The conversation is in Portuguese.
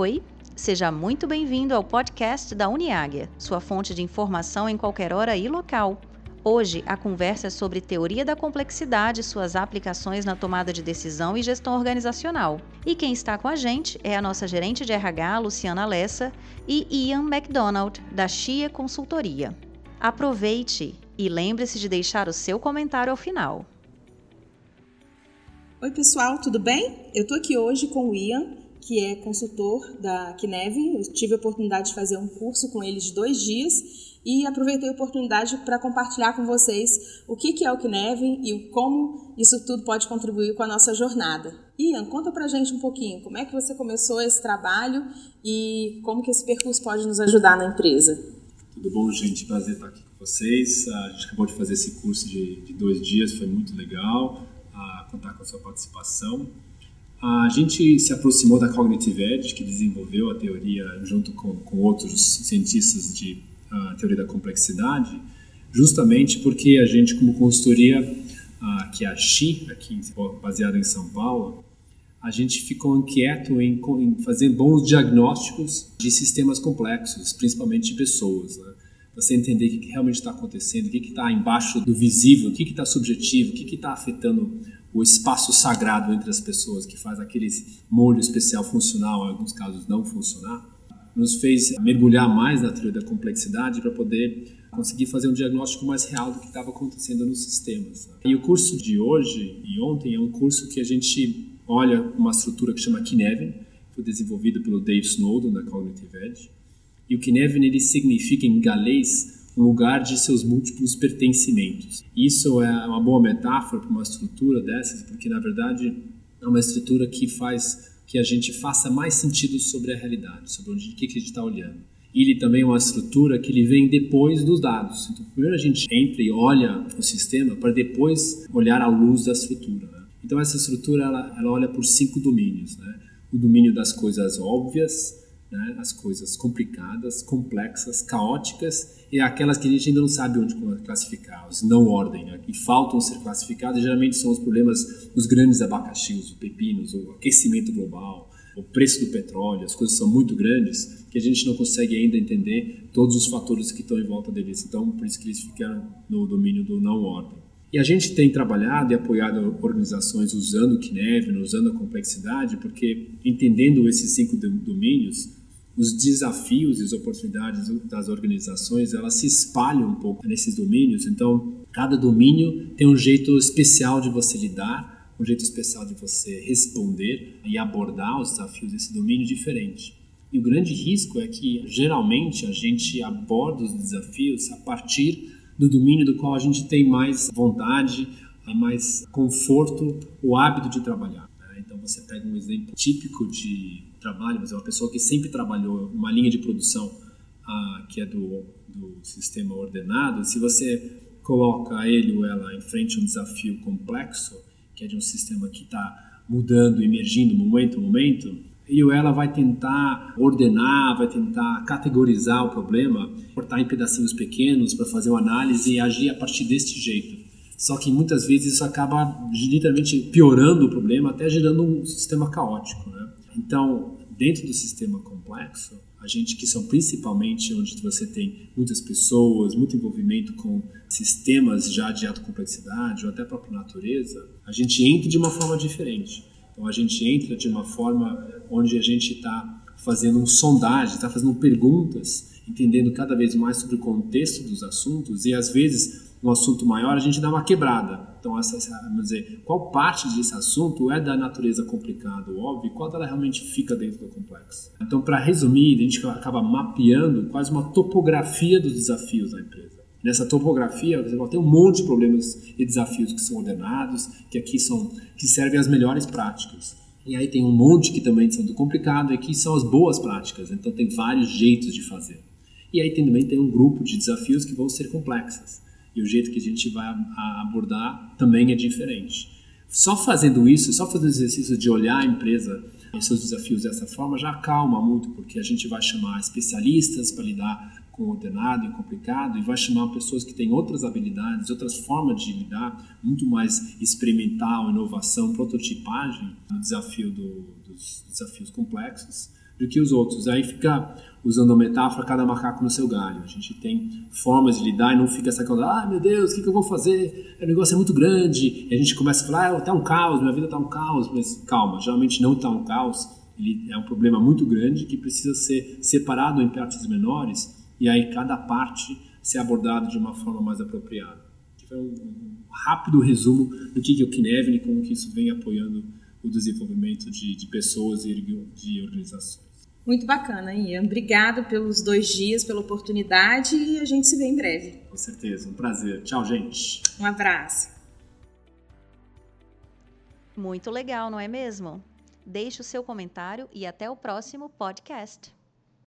Oi, seja muito bem-vindo ao podcast da Uniáguia, sua fonte de informação em qualquer hora e local. Hoje, a conversa é sobre teoria da complexidade e suas aplicações na tomada de decisão e gestão organizacional. E quem está com a gente é a nossa gerente de RH, Luciana Lessa, e Ian McDonald, da Chia Consultoria. Aproveite e lembre-se de deixar o seu comentário ao final. Oi, pessoal, tudo bem? Eu estou aqui hoje com o Ian, que é consultor da Kineve. Eu tive a oportunidade de fazer um curso com ele de dois dias e aproveitei a oportunidade para compartilhar com vocês o que é o Kineve e como isso tudo pode contribuir com a nossa jornada. Ian, conta pra gente um pouquinho, como é que você começou esse trabalho e como que esse percurso pode nos ajudar na empresa? Tudo bom, gente? Prazer estar aqui com vocês. A gente acabou de fazer esse curso de, de dois dias, foi muito legal contar com a sua participação. A gente se aproximou da Cognitive Edge, que desenvolveu a teoria junto com, com outros cientistas de a teoria da complexidade, justamente porque a gente, como consultoria, uh, que é a XI, aqui baseada em São Paulo, a gente ficou inquieto em, em, fazer bons diagnósticos de sistemas complexos, principalmente de pessoas. Né? Você entender o que realmente está acontecendo, o que está embaixo do visível, o que está subjetivo, o que está afetando o espaço sagrado entre as pessoas, que faz aquele molho especial funcional, em alguns casos não funcionar nos fez mergulhar mais na teoria da complexidade para poder conseguir fazer um diagnóstico mais real do que estava acontecendo nos sistemas. E o curso de hoje e ontem é um curso que a gente olha uma estrutura que chama Kinevin, foi desenvolvido pelo Dave Snowden da Cognitive Edge. E o Kinevin ele significa em galês um lugar de seus múltiplos pertencimentos. Isso é uma boa metáfora para uma estrutura dessas, porque na verdade é uma estrutura que faz que a gente faça mais sentido sobre a realidade, sobre onde, o que, que a gente está olhando. Ele também é uma estrutura que ele vem depois dos dados. Então, primeiro a gente entra e olha o sistema para depois olhar a luz da estrutura. Né? Então, essa estrutura ela, ela olha por cinco domínios. Né? O domínio das coisas óbvias, né? as coisas complicadas, complexas, caóticas e aquelas que a gente ainda não sabe onde classificar, os não ordem, né? que faltam ser classificadas, geralmente são os problemas dos grandes abacaxis, os pepinos, o aquecimento global, o preço do petróleo, as coisas são muito grandes que a gente não consegue ainda entender todos os fatores que estão em volta deles. Então, por isso que eles ficaram no domínio do não ordem. E a gente tem trabalhado e apoiado organizações usando o Kinevin, usando a complexidade, porque entendendo esses cinco domínios, os desafios e as oportunidades das organizações elas se espalham um pouco nesses domínios. Então, cada domínio tem um jeito especial de você lidar, um jeito especial de você responder e abordar os desafios desse domínio diferente. E o grande risco é que geralmente a gente aborda os desafios a partir do domínio do qual a gente tem mais vontade, mais conforto, o hábito de trabalhar. Você pega um exemplo típico de trabalho, mas é uma pessoa que sempre trabalhou uma linha de produção ah, que é do, do sistema ordenado, se você coloca ele ou ela em frente a um desafio complexo, que é de um sistema que está mudando, emergindo momento a momento, e ou ela vai tentar ordenar, vai tentar categorizar o problema, cortar em pedacinhos pequenos para fazer uma análise e agir a partir deste jeito. Só que muitas vezes isso acaba literalmente piorando o problema, até gerando um sistema caótico. Né? Então, dentro do sistema complexo, a gente que são principalmente onde você tem muitas pessoas, muito envolvimento com sistemas já de alta complexidade ou até a própria natureza, a gente entra de uma forma diferente. Então a gente entra de uma forma onde a gente está fazendo um sondagem, está fazendo perguntas, entendendo cada vez mais sobre o contexto dos assuntos e às vezes um assunto maior, a gente dá uma quebrada. Então, essa, essa, vamos dizer, qual parte desse assunto é da natureza complicada óbvio e qual dela realmente fica dentro do complexo. Então, para resumir, a gente acaba mapeando quase uma topografia dos desafios da empresa. Nessa topografia, você ter um monte de problemas e desafios que são ordenados, que aqui são que servem as melhores práticas. E aí tem um monte que também são do complicado e aqui são as boas práticas. Então tem vários jeitos de fazer. E aí tem, também tem um grupo de desafios que vão ser complexas e o jeito que a gente vai abordar também é diferente. Só fazendo isso, só fazendo o exercício de olhar a empresa e seus desafios dessa forma já calma muito, porque a gente vai chamar especialistas para lidar com o ordenado e complicado e vai chamar pessoas que têm outras habilidades, outras formas de lidar, muito mais experimental, inovação, prototipagem no desafio do, dos desafios complexos do que os outros. Aí fica usando a metáfora, cada macaco no seu galho. A gente tem formas de lidar e não fica essa coisa, ah, meu Deus, o que, que eu vou fazer? O negócio é muito grande. E a gente começa a falar, ah, tá um caos, minha vida tá um caos. Mas calma, geralmente não tá um caos. Ele é um problema muito grande que precisa ser separado em partes menores e aí cada parte ser abordada de uma forma mais apropriada. Foi um, rápido resumo do que é o Kinevin e como que isso vem apoiando o desenvolvimento de, de pessoas e de organizações. Muito bacana, Ian. Obrigado pelos dois dias, pela oportunidade e a gente se vê em breve. Com certeza, um prazer. Tchau, gente. Um abraço. Muito legal, não é mesmo? Deixe o seu comentário e até o próximo podcast.